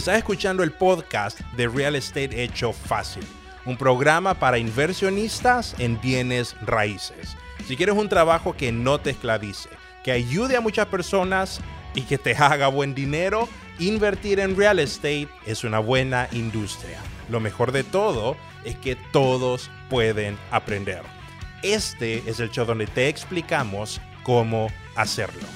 Estás escuchando el podcast de Real Estate Hecho Fácil, un programa para inversionistas en bienes raíces. Si quieres un trabajo que no te esclavice, que ayude a muchas personas y que te haga buen dinero, invertir en real estate es una buena industria. Lo mejor de todo es que todos pueden aprender. Este es el show donde te explicamos cómo hacerlo.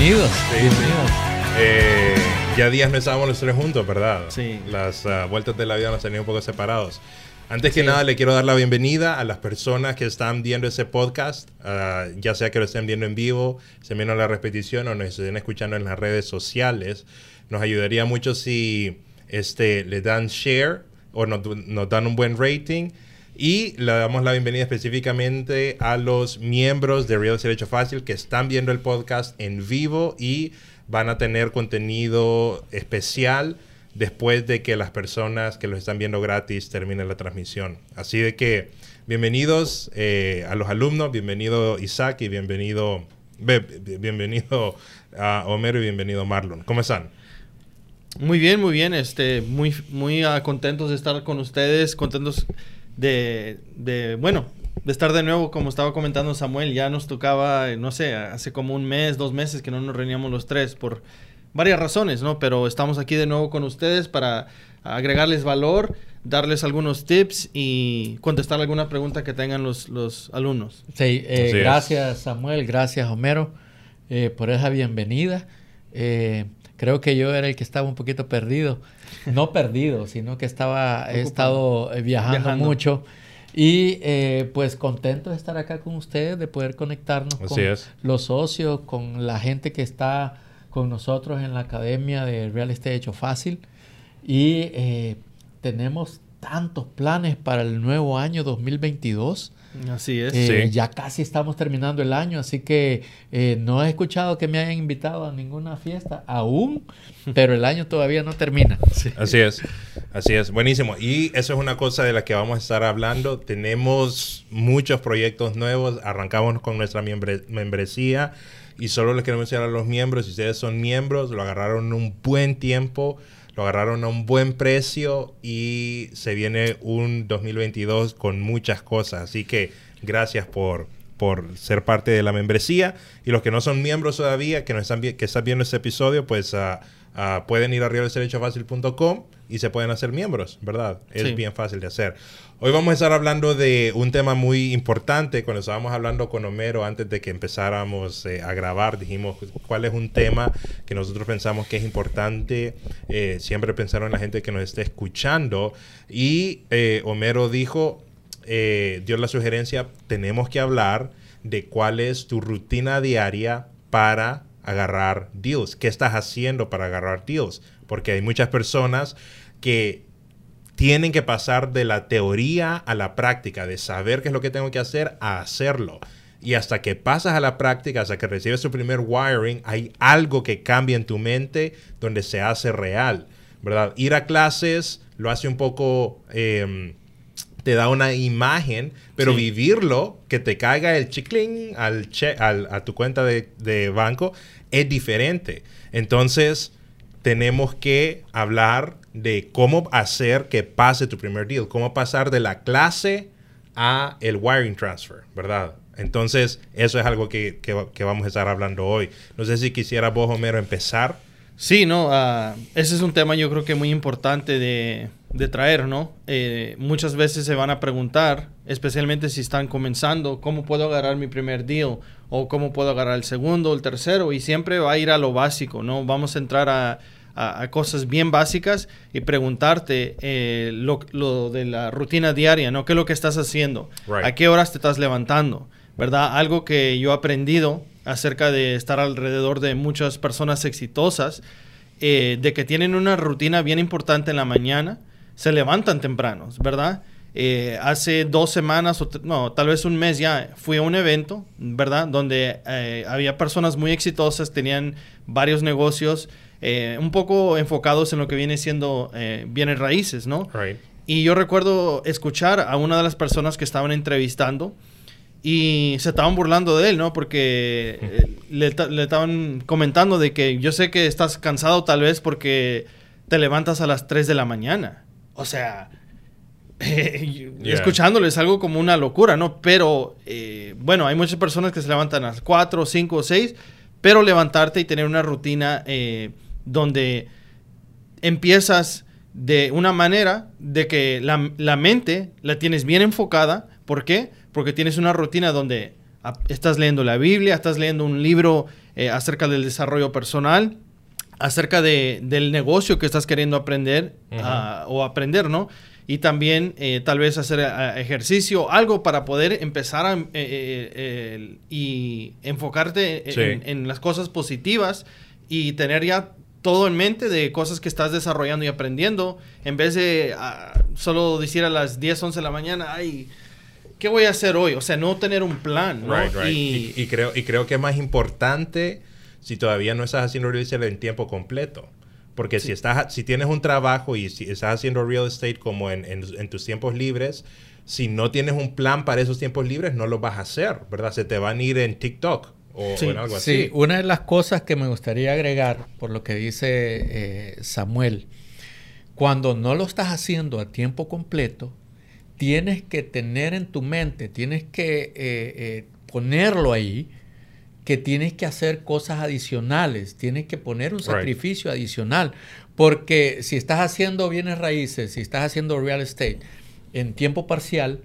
Bienvenidos, bienvenidos. Eh, ya días no estábamos los tres juntos, ¿verdad? Sí. Las uh, vueltas de la vida nos tenían un poco separados. Antes que nada, le quiero dar la bienvenida a las personas que están viendo ese podcast, uh, ya sea que lo estén viendo en vivo, estén viendo la repetición o nos estén escuchando en las redes sociales. Nos ayudaría mucho si este, le dan share o nos, nos dan un buen rating. Y le damos la bienvenida específicamente a los miembros de Real Estate Hecho Fácil que están viendo el podcast en vivo y van a tener contenido especial después de que las personas que los están viendo gratis terminen la transmisión. Así de que bienvenidos eh, a los alumnos, bienvenido Isaac y bienvenido, bienvenido a Homero y bienvenido Marlon. ¿Cómo están? Muy bien, muy bien. Este, muy, muy uh, contentos de estar con ustedes, contentos de, de, bueno, de estar de nuevo, como estaba comentando Samuel, ya nos tocaba, no sé, hace como un mes, dos meses que no nos reuníamos los tres por varias razones, ¿no? Pero estamos aquí de nuevo con ustedes para agregarles valor, darles algunos tips y contestar alguna pregunta que tengan los, los alumnos. Sí, eh, gracias Samuel, gracias Homero eh, por esa bienvenida. Eh, creo que yo era el que estaba un poquito perdido. No perdido, sino que estaba, he estado eh, viajando, viajando. mucho. Y eh, pues contento de estar acá con ustedes, de poder conectarnos Así con es. los socios, con la gente que está con nosotros en la Academia de Real Estate Hecho Fácil. Y eh, tenemos tantos planes para el nuevo año 2022. Así es. Eh, Sí. Ya casi estamos terminando el año, así que eh, no he escuchado que me hayan invitado a ninguna fiesta aún, pero el año todavía no termina. Sí. Así es, así es, buenísimo. Y eso es una cosa de la que vamos a estar hablando. Tenemos muchos proyectos nuevos, arrancamos con nuestra miembre- membresía y solo les queremos decir a los miembros, si ustedes son miembros, lo agarraron un buen tiempo, agarraron a un buen precio y se viene un 2022 con muchas cosas. Así que gracias por, por ser parte de la membresía. Y los que no son miembros todavía, que, nos están, que están viendo este episodio, pues ah, ah, pueden ir a realdeserechofacil.com y se pueden hacer miembros, ¿verdad? Es Sí. bien fácil de hacer. Hoy vamos a estar hablando de un tema muy importante. Cuando estábamos hablando con Homero antes de que empezáramos eh, a grabar, dijimos cuál es un tema que nosotros pensamos que es importante. Eh, siempre pensaron en la gente que nos esté escuchando. Y eh, Homero dijo, eh, dio la sugerencia, tenemos que hablar de cuál es tu rutina diaria para agarrar deals. ¿Qué estás haciendo para agarrar deals? Porque hay muchas personas que tienen que pasar de la teoría a la práctica, de saber qué es lo que tengo que hacer a hacerlo. Y hasta que pasas a la práctica, hasta que recibes tu primer wiring, hay algo que cambia en tu mente donde se hace real, ¿verdad? Ir a clases lo hace un poco... eh, te da una imagen, pero Sí. vivirlo, que te caiga el chiclín al che- al- a tu cuenta de, de banco, es diferente. Entonces, tenemos que hablar de cómo hacer que pase tu primer deal, cómo pasar de la clase a el wiring transfer, ¿verdad? Entonces, eso es algo que, que- que vamos a estar hablando hoy. No sé si quisiera vos, Homero, empezar. Sí, no, ah, ese es un tema yo creo que muy importante de, de traer, ¿no? Eh, muchas veces se van a preguntar, especialmente si están comenzando, ¿cómo puedo agarrar mi primer deal? O cómo puedo agarrar el segundo o el tercero. Y siempre va a ir a lo básico, ¿no? Vamos a entrar a, a- a cosas bien básicas y preguntarte eh, lo, lo de la rutina diaria, ¿no? ¿Qué es lo que estás haciendo? Right. ¿A qué horas te estás levantando? ¿Verdad? Algo que yo he aprendido acerca de estar alrededor de muchas personas exitosas, eh, de que tienen una rutina bien importante en la mañana, se levantan tempranos, ¿verdad? Eh, hace dos semanas, o no, tal vez un mes ya, fui a un evento, ¿verdad? Donde eh, había personas muy exitosas, tenían varios negocios, eh, un poco enfocados en lo que viene siendo bienes raíces, ¿no? Right. Y yo recuerdo escuchar a una de las personas que estaban entrevistando y se estaban burlando de él, ¿no? Porque le, le estaban comentando de que yo sé que estás cansado tal vez porque te levantas a las 3 de la mañana. O sea, Yeah. escuchándolo es algo como una locura, ¿no? Pero, eh, bueno, hay muchas personas que se levantan a las 4, 5 o 6, pero levantarte y tener una rutina eh, donde empiezas de una manera de que la, la mente la tienes bien enfocada. ¿Por qué? Porque tienes una rutina donde estás leyendo la Biblia, estás leyendo un libro eh, acerca del desarrollo personal, acerca de, del negocio que estás queriendo aprender ah, o aprender, ¿no? Y también eh, tal vez hacer ah, ejercicio, algo para poder empezar a, eh, eh, y enfocarte en- Sí. en, en las cosas positivas y tener ya todo en mente de cosas que estás desarrollando y aprendiendo, en vez de ah, solo decir a las 10, 11 de la mañana, ay, ¿qué voy a hacer hoy? O sea, no tener un plan, ¿no? Right, right. Y, Y, y creo, y creo que es más importante si todavía no estás haciendo real estate en tiempo completo. Porque si, estás, si tienes un trabajo y si estás haciendo real estate como en, en- en tus tiempos libres, si no tienes un plan para esos tiempos libres, no lo vas a hacer, ¿verdad? Se te van a ir en TikTok o, Sí. o en algo Sí, así. una de las cosas que me gustaría agregar, por lo que dice eh, Samuel, cuando no lo estás haciendo a tiempo completo, tienes que tener en tu mente, tienes que eh, eh, ponerlo ahí, que tienes que hacer cosas adicionales, tienes que poner un Right. sacrificio adicional, porque si estás haciendo bienes raíces, si estás haciendo real estate en tiempo parcial,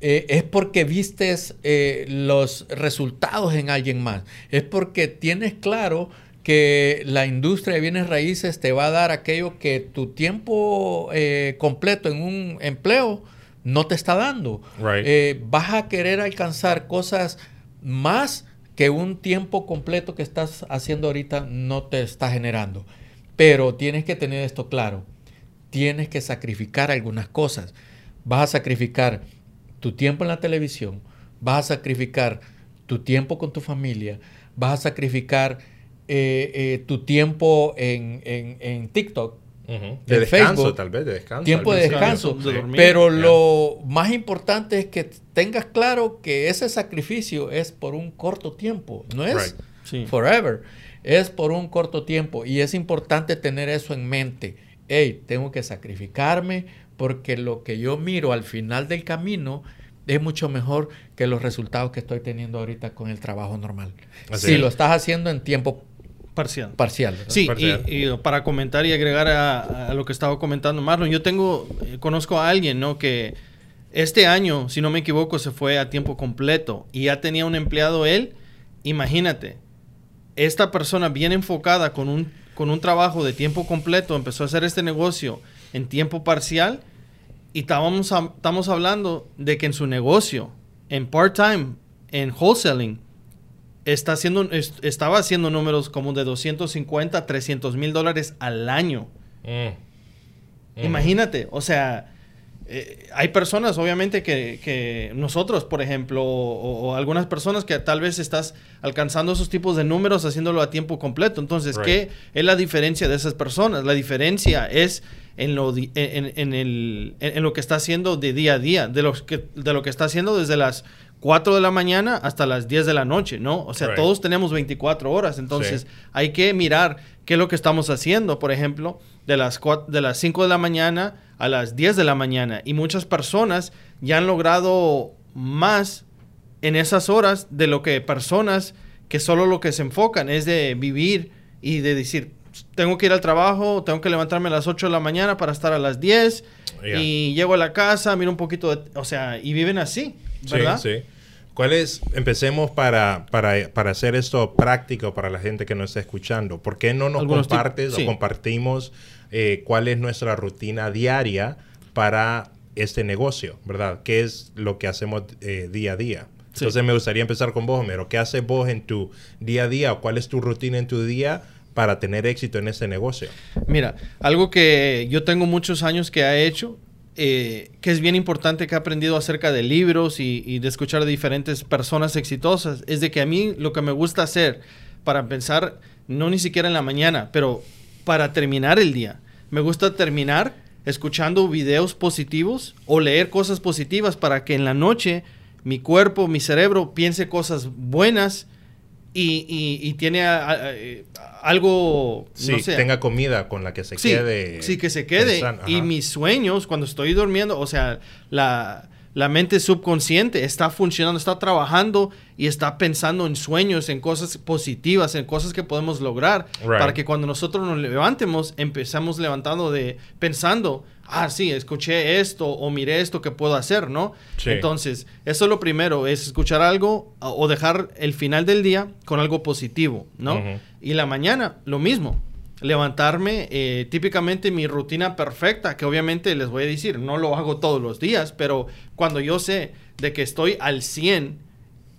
eh, es porque vistes eh, los resultados en alguien más. Es porque tienes claro que la industria de bienes raíces te va a dar aquello que tu tiempo eh, completo en un empleo no te está dando. Right. Vas a querer alcanzar cosas más que un tiempo completo que estás haciendo ahorita no te está generando. Pero tienes que tener esto claro. Tienes que sacrificar algunas cosas. Vas a sacrificar tu tiempo en la televisión, vas a sacrificar tu tiempo con tu familia, vas a sacrificar eh, eh, tu tiempo en, en- en TikTok, De descanso, Facebook, tal vez, de descanso. tiempo de descanso. de dormir. Pero lo más importante es que tengas claro que ese sacrificio es por un corto tiempo, no es Right. Sí. forever, es por un corto tiempo y es importante tener eso en mente. Hey, tengo que sacrificarme porque lo que yo miro al final del camino es mucho mejor que los resultados que estoy teniendo ahorita con el trabajo normal. Así si es. lo estás haciendo en tiempo Parcial. parcial. ¿verdad? Sí, Parcial. y, y para comentar y agregar a, a lo que estaba comentando Marlon, yo tengo, eh, conozco a alguien, ¿no? Que este año, si no me equivoco, se fue a tiempo completo y ya tenía un empleado él. Imagínate, esta persona bien enfocada con un, con un trabajo de tiempo completo empezó a hacer este negocio en tiempo parcial y estábamos, a- estamos hablando de que en su negocio, en part-time, en wholesaling, está haciendo, es- estaba haciendo números como de 250, 300 mil dólares al año. Mm. Ujú. Imagínate, o sea, eh, hay personas, obviamente, que, que nosotros, por ejemplo, o, o algunas personas que tal vez estás alcanzando esos tipos de números haciéndolo a tiempo completo. Entonces, Right. ¿qué es la diferencia de esas personas? La diferencia es en lo, en, en el, en, en lo que está haciendo de día a día, de, los que, de lo que está haciendo desde las 4 de la mañana hasta las 10 de la noche, ¿no? O sea, Right. todos tenemos 24 horas, entonces Sí. hay que mirar qué es lo que estamos haciendo, por ejemplo, de las, cua- de las 5 de la mañana a las 10 de la mañana. Y muchas personas ya han logrado más en esas horas de lo que personas que solo lo que se enfocan es de vivir y de decir, tengo que ir al trabajo, tengo que levantarme a las 8 de la mañana para estar a las 10 Yeah. y llego a la casa, miro un poquito de... O sea, y viven así, ¿verdad? Sí, sí. ¿Cuál es, empecemos para, para, para hacer esto práctico para la gente que nos está escuchando? ¿Por qué no nos Algunos compartes sí. o compartimos eh, cuál es nuestra rutina diaria para este negocio, verdad? ¿Qué es lo que hacemos eh, día a día? Sí. Entonces me gustaría empezar con vos, Homero. ¿Qué haces vos en tu día a día o cuál es tu rutina en tu día para tener éxito en este negocio? Mira, algo que yo tengo muchos años que he hecho, eh, que es bien importante que he aprendido acerca de libros y, y de escuchar de diferentes personas exitosas, es de que a mí lo que me gusta hacer para pensar, no ni siquiera en la mañana, pero para terminar el día, me gusta terminar escuchando videos positivos o leer cosas positivas para que en la noche mi cuerpo, mi cerebro piense cosas buenas y, tiene algo, sí, no sé, tenga comida con la que se quede. Sí, que se quede. Y mis sueños, cuando estoy durmiendo, o sea, la, la mente subconsciente está funcionando, está trabajando y está pensando en sueños, en cosas positivas, en cosas que podemos lograr, para que cuando nosotros nos levantemos, empezamos levantando de pensando, ah, sí, escuché esto o miré esto que puedo hacer, ¿no? Entonces, eso es lo primero, es escuchar algo o dejar el final del día con algo positivo, ¿no? Y la mañana, lo mismo levantarme, eh, típicamente mi rutina perfecta, que obviamente les voy a decir, no lo hago todos los días, pero cuando yo sé de que estoy al 100,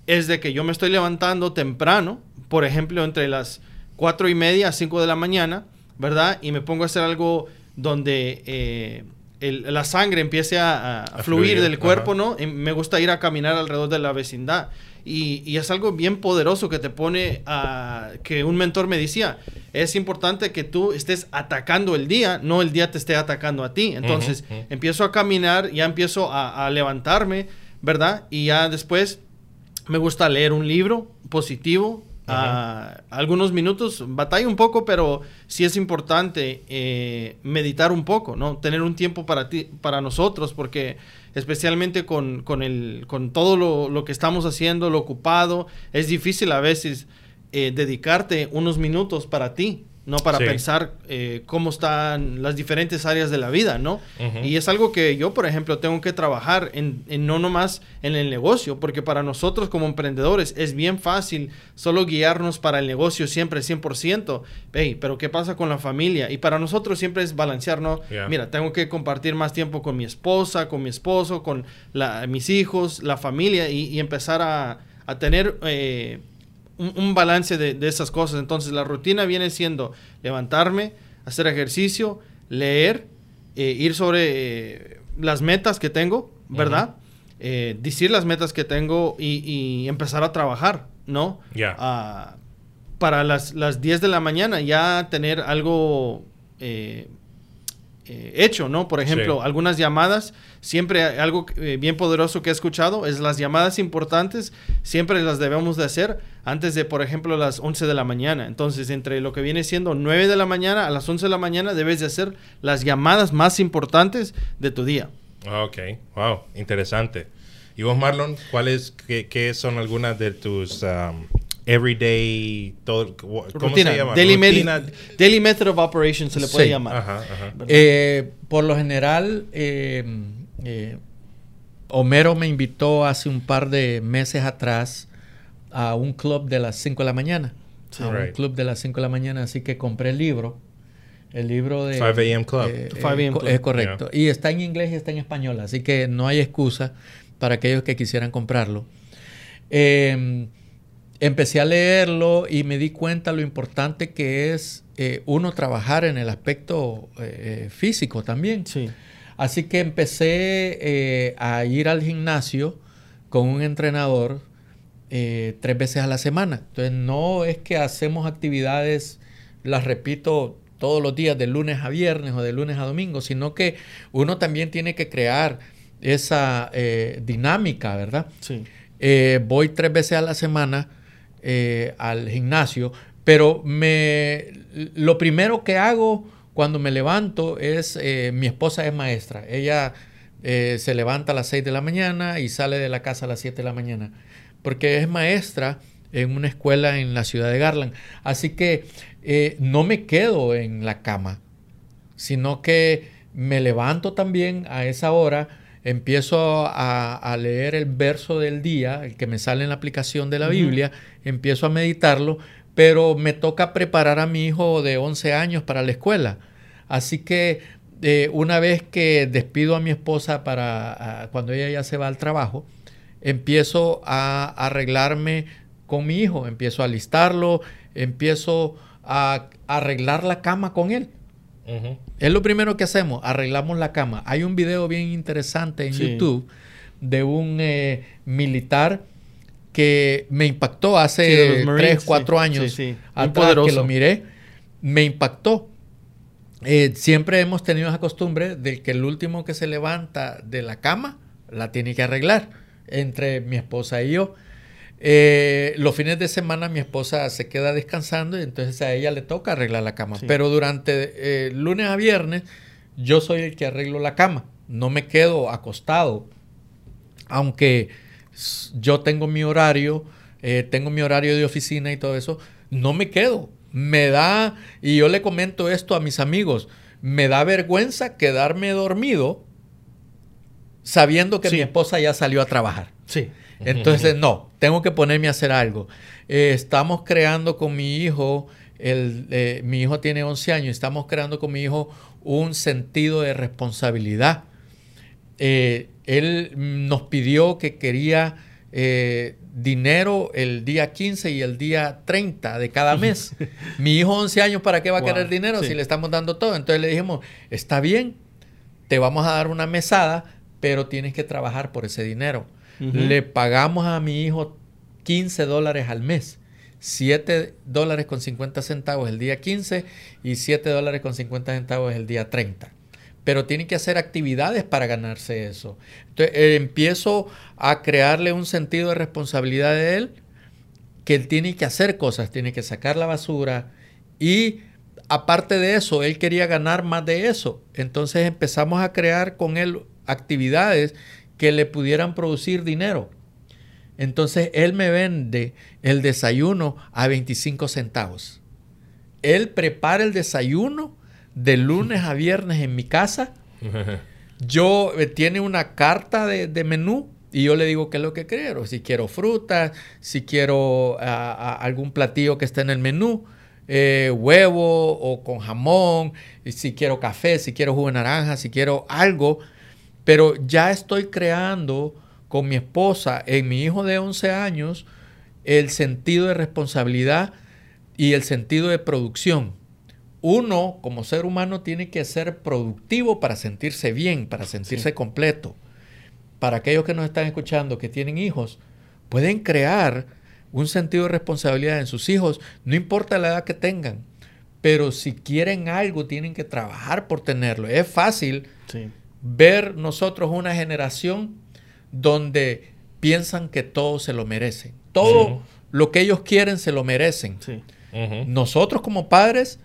es de que yo me estoy levantando temprano, por ejemplo, entre las 4 y media a 5 de la mañana, ¿verdad? Y me pongo a hacer algo donde eh, la sangre empiece a, fluir, del cuerpo, ¿no? me gusta ir a caminar alrededor de la vecindad. Y, es algo bien poderoso que te pone a... que un mentor me decía, es importante que tú estés atacando el día, no el día te esté atacando a ti. Entonces empiezo a caminar, ya empiezo a, levantarme, ¿verdad? Y ya después me gusta leer un libro positivo, algunos minutos, batalla un poco, pero sí es importante eh, meditar un poco, ¿no? Tener un tiempo para ti, para nosotros, porque especialmente con, con, el, con todo lo, lo, que estamos haciendo, lo ocupado, es difícil a veces eh, dedicarte unos minutos para ti, ¿no? Para pensar eh, cómo están las diferentes áreas de la vida, ¿no? Y es algo que yo, por ejemplo, tengo que trabajar en, en, no nomás en el negocio, porque para nosotros como emprendedores es bien fácil solo guiarnos para el negocio siempre 100%, hey, pero ¿qué pasa con la familia? Y para nosotros siempre es balancear, ¿no? Mira, tengo que compartir más tiempo con mi esposa, con mi esposo, con la, mis hijos, la familia y, empezar a, a tener... Eh, un, balance de, esas cosas. Entonces la rutina viene siendo levantarme, hacer ejercicio, leer, eh, ir sobre eh, las metas que tengo, ¿verdad? Eh, decir las metas que tengo y, empezar a trabajar, ¿no? Ya. Ah, para las, las 10 de la mañana ya tener algo eh, hecho, ¿no? Por ejemplo, algunas llamadas, siempre algo eh, bien poderoso que he escuchado es las llamadas importantes, siempre las debemos de hacer antes de, por ejemplo, las 11 de la mañana. Entonces, entre lo que viene siendo 9 de la mañana a las 11 de la mañana, debes de hacer las llamadas más importantes de tu día. Ah, ok, wow, interesante. ¿Y vos, Marlon, cuáles, qué, qué son algunas de tus... Um, everyday, todo, ¿cómo Rutina. se llama? Daily, daily, method of operation se le puede llamar. Eh, por lo general, eh, eh, Homero me invitó hace un par de meses atrás a un club de las 5 de la mañana. A un club de las 5 de la mañana, así que compré el libro. El libro de... 5 a.m. Club. 5 a.m. Es correcto. Y está en inglés y está en español, así que no hay excusa para aquellos que quisieran comprarlo. Eh, empecé a leerlo y me di cuenta lo importante que es eh, uno trabajar en el aspecto eh, eh, físico también. Sí. Así que empecé a ir al gimnasio con un entrenador tres veces a la semana. Entonces no es que hacemos actividades, las repito todos los días de lunes a viernes o de lunes a domingo, sino que uno también tiene que crear esa dinámica, ¿verdad? Sí. voy tres veces a la semana eh, al gimnasio, pero me, lo primero que hago cuando me levanto es, eh, mi esposa es maestra, ella eh, se levanta a las 6 de la mañana y sale de la casa a las 7 de la mañana, porque es maestra en una escuela en la ciudad de Garland. Así que no me quedo en la cama, sino que me levanto también a esa hora empiezo a, leer el verso del día, el que me sale en la aplicación de la Biblia, empiezo a meditarlo, pero me toca preparar a mi hijo de 11 años para la escuela. Así que eh, una vez que despido a mi esposa para cuando ella ya se va al trabajo, empiezo a arreglarme con mi hijo, empiezo a alistarlo, empiezo a arreglar la cama con él. Es lo primero que hacemos, arreglamos la cama. Hay un video bien interesante en YouTube de un eh, militar que me impactó hace 3, 4 años atrás que lo miré. Me impactó. Eh, siempre hemos tenido esa costumbre de que el último que se levanta de la cama la tiene que arreglar. entre mi esposa y yo. Eh, los fines de semana mi esposa se queda descansando y entonces a ella le toca arreglar la cama. Pero durante eh, lunes a viernes yo soy el que arreglo la cama. No me quedo acostado. Aunque yo tengo mi horario, eh, tengo mi horario de oficina y todo eso, no me quedo. Me da, y yo le comento esto a mis amigos, me da vergüenza quedarme dormido sabiendo que mi esposa ya salió a trabajar. Sí. Entonces, no, tengo que ponerme a hacer algo. Eh, estamos creando con mi hijo, el, eh, mi hijo tiene 11 años, estamos creando con mi hijo un sentido de responsabilidad. Eh, él nos pidió que quería dinero el día 15 y el día 30 de cada mes. mi hijo 11 años, ¿para qué va a querer dinero si le estamos dando todo? Entonces le dijimos, está bien, te vamos a dar una mesada, pero tienes que trabajar por ese dinero. Le pagamos a mi hijo 15 dólares al mes. 7 dólares con 50 centavos el día 15 y 7 dólares con 50 centavos el día 30. Pero tiene que hacer actividades para ganarse eso. Entonces eh, empiezo a crearle un sentido de responsabilidad de él, que él tiene que hacer cosas, tiene que sacar la basura y aparte de eso, él quería ganar más de eso. Entonces empezamos a crear con él actividades que le pudieran producir dinero. Entonces él me vende el desayuno a 25 centavos. Él prepara el desayuno de lunes a viernes en mi casa. Yo eh, tiene una carta de, menú y yo le digo qué es lo que quiero. Si quiero fruta, si quiero algún platillo que esté en el menú, eh, huevo o con jamón, si quiero café, si quiero jugo de naranja, si quiero algo pero ya estoy creando con mi esposa, en mi hijo de 11 años, el sentido de responsabilidad y el sentido de producción. Uno, como ser humano, tiene que ser productivo para sentirse bien, para sentirse completo. Para aquellos que nos están escuchando, que tienen hijos, pueden crear un sentido de responsabilidad en sus hijos, no importa la edad que tengan. Pero si quieren algo, tienen que trabajar por tenerlo. Es fácil sí ver nosotros una generación donde piensan que todo se lo merecen. Todo lo que ellos quieren se lo merecen. Nosotros como padres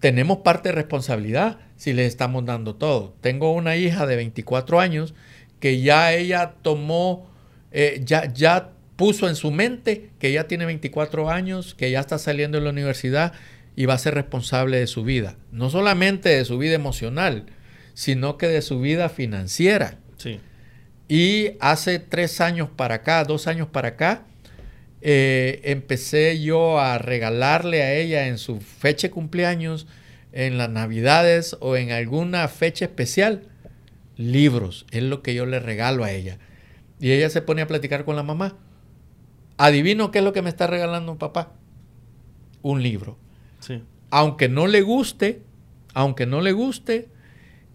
tenemos parte de responsabilidad si les estamos dando todo. Tengo una hija de 24 años que ya ella tomó, eh, ya, ya puso en su mente que ya tiene 24 años, que ya está saliendo de la universidad y va a ser responsable de su vida. No solamente de su vida emocional, sino que de su vida financiera. Sí. Y hace tres años para acá, dos años para acá, eh, empecé yo a regalarle a ella en su fecha de cumpleaños, en las navidades o en alguna fecha especial, libros. Es lo que yo le regalo a ella. Y ella se pone a platicar con la mamá. Adivino qué es lo que me está regalando papá. Un libro. Sí. Aunque no le guste, aunque no le guste,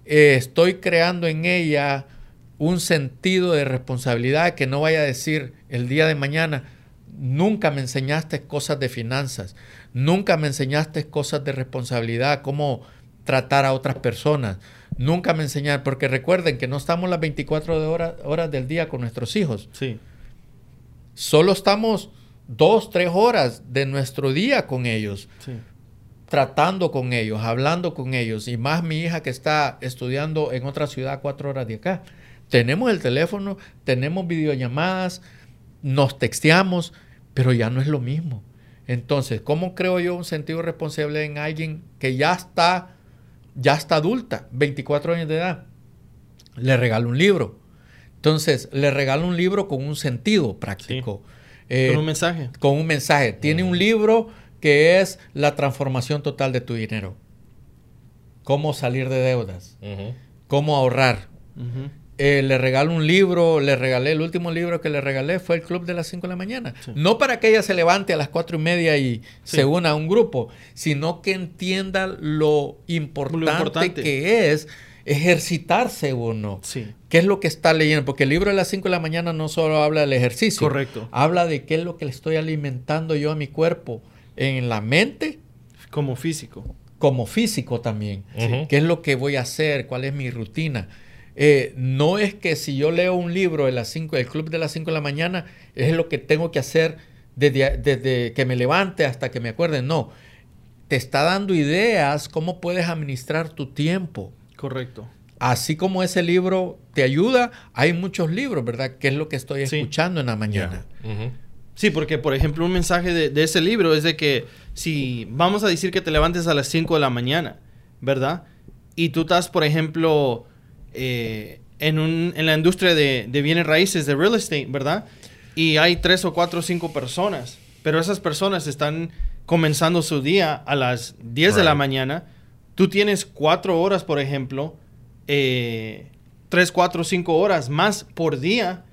eh, estoy creando en ella un sentido de responsabilidad que no vaya a decir el día de mañana, nunca me enseñaste cosas de finanzas, nunca me enseñaste cosas de responsabilidad, cómo tratar a otras personas, nunca me enseñaste, porque recuerden que no estamos las 24 horas, horas del día con nuestros hijos. Sí. Solo estamos dos, tres horas de nuestro día con ellos. Sí tratando con ellos, hablando con ellos, y más mi hija que está estudiando en otra ciudad cuatro horas de acá. Tenemos el teléfono, tenemos videollamadas, nos texteamos, pero ya no es lo mismo. Entonces, ¿cómo creo yo un sentido responsable en alguien que ya está, ya está adulta, 24 años de edad? Le regalo un libro. Entonces, le regalo un libro con un sentido práctico. con un mensaje. Con un mensaje. Tiene un libro que es la transformación total de tu dinero. Cómo salir de deudas, cómo ahorrar. Eh, le regalo un libro, le regalé, el último libro que le regalé fue el Club de las 5 de la mañana. No para que ella se levante a las 4 y media y se una a un grupo, sino que entienda lo importante, que es ejercitarse uno. Sí. ¿Qué es lo que está leyendo? Porque el libro de las 5 de la mañana no solo habla del ejercicio. Correcto. Habla de qué es lo que le estoy alimentando yo a mi cuerpo en la mente. Como físico. Como físico también. ¿Qué es lo que voy a hacer? ¿Cuál es mi rutina? eh, no es que si yo leo un libro de las 5, el club de las 5 de la mañana, es lo que tengo que hacer desde, desde que me levante hasta que me acuerde. No, te está dando ideas cómo puedes administrar tu tiempo. Correcto. Así como ese libro te ayuda, hay muchos libros, ¿verdad? Que es lo que estoy escuchando en la mañana. Sí, porque por ejemplo un mensaje de, ese libro es de que si vamos a decir que te levantes a las 5 de la mañana, ¿verdad? Y tú estás, por ejemplo, eh, en, un, en, la industria de, de, bienes raíces, de real estate, ¿verdad? Y hay tres o cuatro o cinco personas, pero esas personas están comenzando su día a las 10 de la mañana. Tú tienes cuatro horas, por ejemplo, eh, 3, 4, 5 horas más por día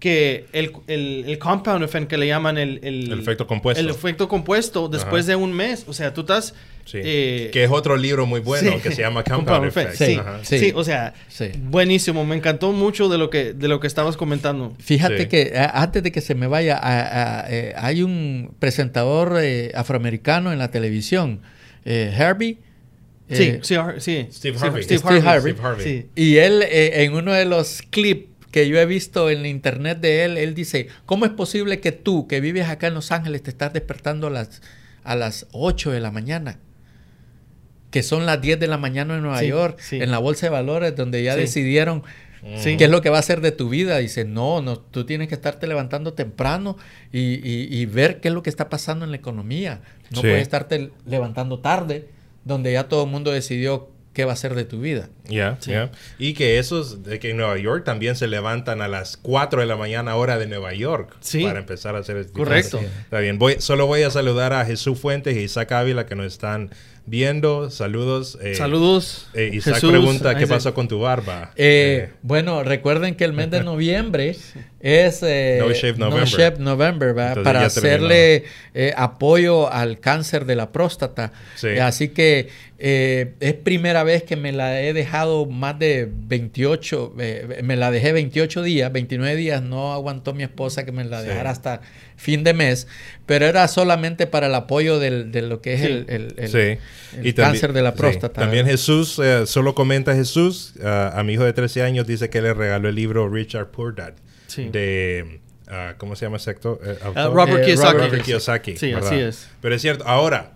que el, el, compound effect que le llaman el, el, efecto compuesto. El efecto compuesto después de un mes. O sea, tú estás... Eh, que es otro libro muy bueno que se llama Compound, Effect. Sí, o sea, buenísimo. Me encantó mucho de lo que, de lo que estabas comentando. Fíjate que antes de que se me vaya, eh, hay un presentador eh, afroamericano en la televisión, Herbie Sí, eh, sí, sí. Steve Harvey. Steve, Harvey. Y él, eh, en uno de los clips que yo he visto en internet de él, él dice, ¿cómo es posible que tú, que vives acá en Los Ángeles, te estás despertando a las, a las 8 de la mañana? Que son las 10 de la mañana en Nueva York, en la Bolsa de Valores, donde ya decidieron qué es lo que va a hacer de tu vida. Dice, no, no, tú tienes que estarte levantando temprano y, ver qué es lo que está pasando en la economía. No puedes estarte levantando tarde donde ya todo el mundo decidió qué va a ser de tu vida. Ya, ya. Y que esos, de que en Nueva York también se levantan a las 4 de la mañana hora de Nueva York sí. para empezar a hacer este Correcto. Está bien. Voy, solo voy a saludar a Jesús Fuentes y Isaac Ávila que nos están viendo. Saludos. Eh, Saludos. Eh, Isaac pregunta, ¿qué pasó con tu barba? Eh, bueno, recuerden que el mes de noviembre es no Shave November, no November para hacerle apoyo al cáncer de la próstata. así que es primera vez que me la he dejado más de 28, me la dejé 28 días, 29 días, no aguantó mi esposa que me la dejara hasta fin de mes, pero era solamente para el apoyo del, de lo que es el, cáncer de la próstata. También Jesús, eh, solo comenta Jesús, a mi hijo de 13 años, dice que le regaló el libro Richard Poor Dad de... Ah, ¿Cómo se llama ese actor? Eh, ah, Robert, Kiyosaki. Robert Kiyosaki. Sí, así es. Pero es cierto, ahora,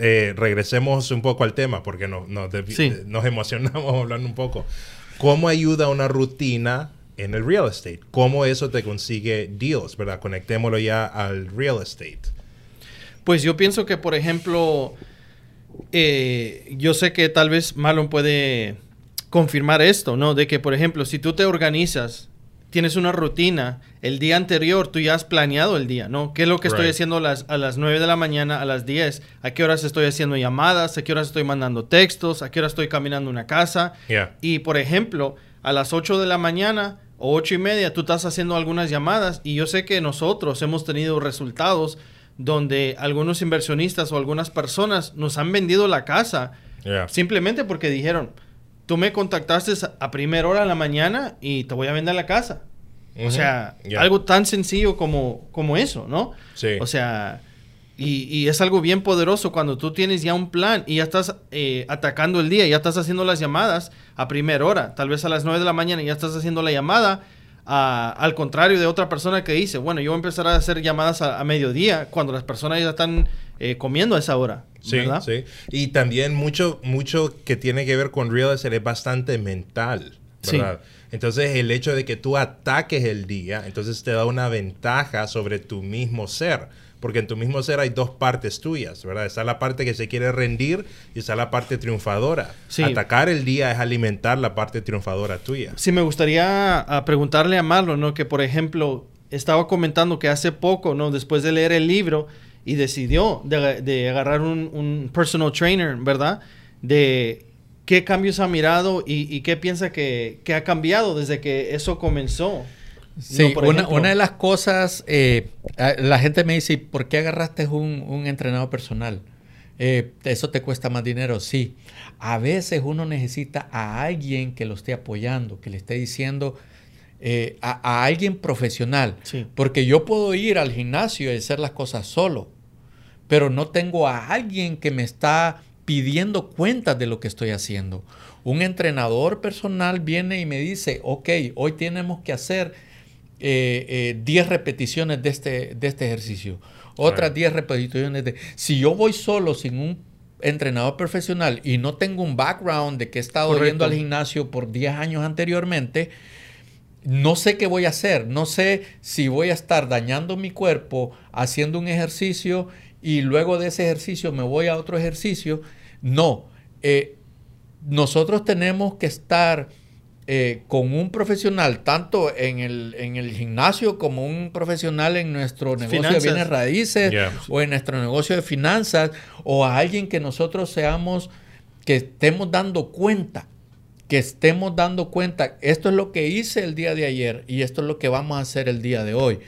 eh, regresemos un poco al tema porque nos emocionamos hablando un poco. ¿Cómo ayuda una rutina en el real estate. ¿Cómo eso te consigue deals, verdad? Conectémoslo ya al real estate. Pues yo pienso que, por ejemplo, eh, yo sé que tal vez Marlon puede confirmar esto, ¿no? De que, por ejemplo, si tú te organizas, tienes una rutina, el día anterior tú ya has planeado el día, ¿no? ¿Qué es lo que estoy haciendo a las, a las 9 de la mañana, a las 10? ¿A qué horas estoy haciendo llamadas? ¿A qué horas estoy mandando textos? ¿A qué horas estoy caminando una casa? Y, por ejemplo, a las 8 de la mañana o ocho y media, tú estás haciendo algunas llamadas y yo sé que nosotros hemos tenido resultados donde algunos inversionistas o algunas personas nos han vendido la casa simplemente porque dijeron, tú me contactaste a primera hora de la mañana y te voy a vender la casa. O sea, algo tan sencillo como, como eso, ¿no? Sí. O sea, y, es algo bien poderoso cuando tú tienes ya un plan y ya estás eh, atacando el día, ya estás haciendo las llamadas a primera hora, tal vez a las 9 de la mañana ya estás haciendo la llamada, al contrario de otra persona que dice, bueno, yo voy a empezar a hacer llamadas a, mediodía cuando las personas ya están eh, comiendo a esa hora. Sí, sí. Y también mucho, mucho que tiene que ver con real estate es bastante mental, ¿verdad? Entonces el hecho de que tú ataques el día, entonces te da una ventaja sobre tu mismo ser porque en tu mismo ser hay dos partes tuyas, ¿verdad? Está la parte que se quiere rendir y está la parte triunfadora. Atacar el día es alimentar la parte triunfadora tuya. Sí, me gustaría ah, preguntarle a Marlon, ¿no? Que por ejemplo, estaba comentando que hace poco, ¿no? Después de leer el libro y decidió de, agarrar un, personal trainer, ¿verdad? De qué cambios ha mirado y, qué piensa que, que ha cambiado desde que eso comenzó. Sí, una, de las cosas, eh, la gente me dice, ¿por qué agarraste un, un entrenador personal? Eh, eso te cuesta más dinero, sí. A veces uno necesita a alguien que lo esté apoyando, que le esté diciendo eh, a, alguien profesional. Porque yo puedo ir al gimnasio y hacer las cosas solo, pero no tengo a alguien que me está pidiendo cuentas de lo que estoy haciendo. Un entrenador personal viene y me dice, ok, hoy tenemos que hacer 10 eh, eh, repeticiones de este, de este ejercicio. Otras 10 repeticiones de... Si yo voy solo sin un entrenador profesional y no tengo un background de que he estado yendo al gimnasio por 10 años anteriormente, no sé qué voy a hacer, no sé si voy a estar dañando mi cuerpo haciendo un ejercicio y luego de ese ejercicio me voy a otro ejercicio. No, eh, nosotros tenemos que estar eh, con un profesional, tanto en el, en el, gimnasio como un profesional en nuestro negocio de bienes raíces o en nuestro negocio de finanzas, o a alguien que nosotros seamos, que estemos dando cuenta, que estemos dando cuenta, esto es lo que hice el día de ayer y esto es lo que vamos a hacer el día de hoy.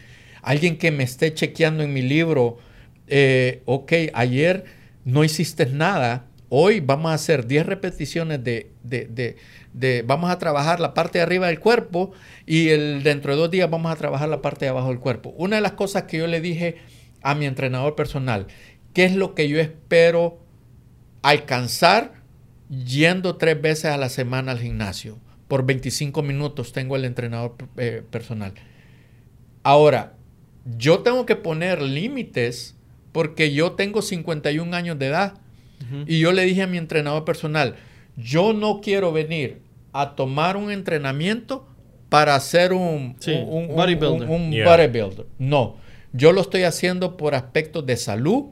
Alguien que me esté chequeando en mi libro, eh, ok, ayer no hiciste nada, hoy vamos a hacer 10 repeticiones de, de, de, vamos a trabajar la parte de arriba del cuerpo y el, dentro de dos días vamos a trabajar la parte de abajo del cuerpo. Una de las cosas que yo le dije a mi entrenador personal, ¿qué es lo que yo espero alcanzar yendo tres veces a la semana al gimnasio? Por 25 minutos tengo el entrenador eh, personal. Ahora, yo tengo que poner límites porque yo tengo 51 años de edad. Y yo le dije a mi entrenador personal, yo no quiero venir a tomar un entrenamiento para hacer un, bodybuilder. No, yo lo estoy haciendo por aspectos de salud,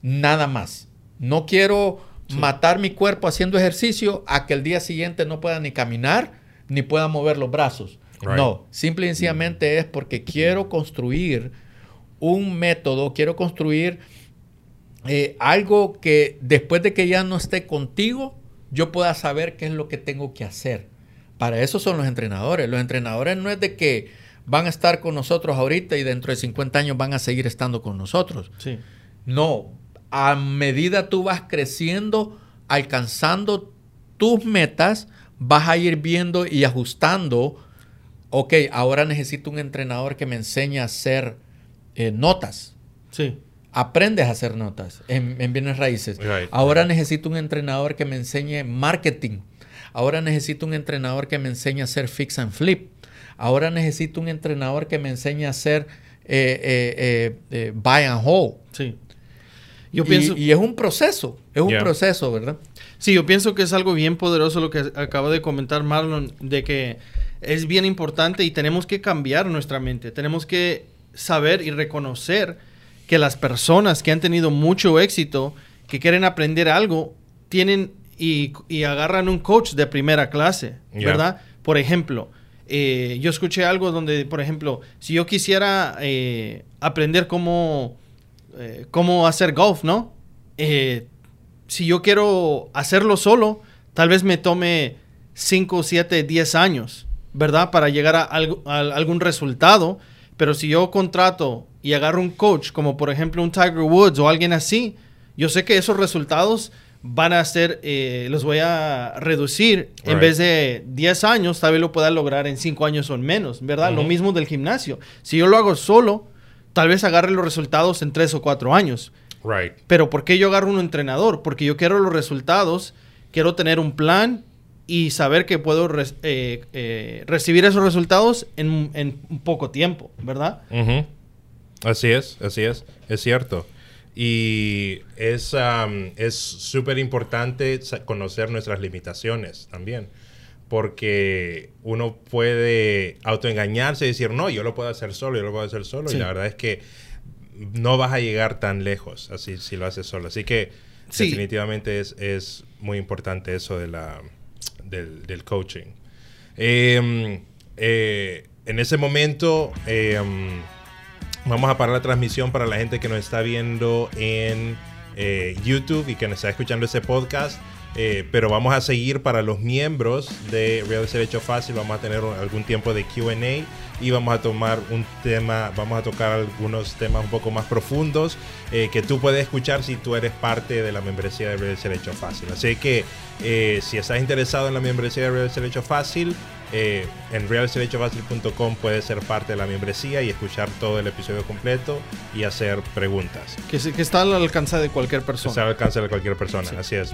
nada más. No quiero matar mi cuerpo haciendo ejercicio a que el día siguiente no pueda ni caminar ni pueda mover los brazos. No, simple y sencillamente es porque quiero construir un método, quiero construir eh, algo que después de que ya no esté contigo, yo pueda saber qué es lo que tengo que hacer. Para eso son los entrenadores. Los entrenadores no es de que van a estar con nosotros ahorita y dentro de 50 años van a seguir estando con nosotros. Sí. No, a medida tú vas creciendo, alcanzando tus metas, vas a ir viendo y ajustando. Ok, ahora necesito un entrenador que me enseñe a hacer eh, notas. Sí. Aprendes a hacer notas en, bienes raíces. Ahora necesito un entrenador que me enseñe marketing. Ahora necesito un entrenador que me enseñe a hacer fix and flip. Ahora necesito un entrenador que me enseñe a hacer eh, eh, buy and hold. Sí. Yo pienso... y, es un proceso, es un proceso, ¿verdad? Sí, yo pienso que es algo bien poderoso lo que acaba de comentar Marlon, de que es bien importante y tenemos que cambiar nuestra mente, tenemos que saber y reconocer que las personas que han tenido mucho éxito, que quieren aprender algo, tienen y, agarran un coach de primera clase, ¿verdad? Por ejemplo, eh, yo escuché algo donde, por ejemplo, si yo quisiera eh, aprender cómo, eh, cómo hacer golf, ¿no? si yo quiero hacerlo solo, tal vez me tome 5, 7, 10 años, ¿verdad? Para llegar a algún resultado pero si yo contrato y agarro un coach, como por ejemplo un Tiger Woods o alguien así, yo sé que esos resultados van a ser, eh, los voy a reducir. En vez de 10 años, tal vez lo pueda lograr en 5 años o menos, ¿verdad? Lo mismo del gimnasio. Si yo lo hago solo, tal vez agarre los resultados en 3 o 4 años. Right. Pero ¿por qué yo agarro un entrenador? Porque yo quiero los resultados, quiero tener un plan y saber que puedo eh, eh, recibir esos resultados en, en, poco tiempo, ¿verdad? Así es, así es, es cierto. Y es es súper importante conocer nuestras limitaciones también, porque uno puede autoengañarse y decir, no, yo lo puedo hacer solo, yo lo puedo hacer solo, y la verdad es que no vas a llegar tan lejos así si lo haces solo. Así que definitivamente es, es muy importante eso de la del, coaching. Em, eh, en ese momento em, vamos a parar la transmisión para la gente que nos está viendo en eh, YouTube y que nos está escuchando ese podcast. Eh, pero vamos a seguir para los miembros de Real Estate Hecho Fácil. Vamos a tener algún tiempo de QA y vamos a tomar un tema, vamos a tocar algunos temas un poco más profundos eh, que tú puedes escuchar si tú eres parte de la membresía de Real Estate Hecho Fácil. Así que eh, si estás interesado en la membresía de Real Estate Hecho Fácil, eh, en realestateHechoFácil.com puedes ser parte de la membresía y escuchar todo el episodio completo y hacer preguntas. Que, que está al alcance de cualquier persona. está al alcance de cualquier persona, así es.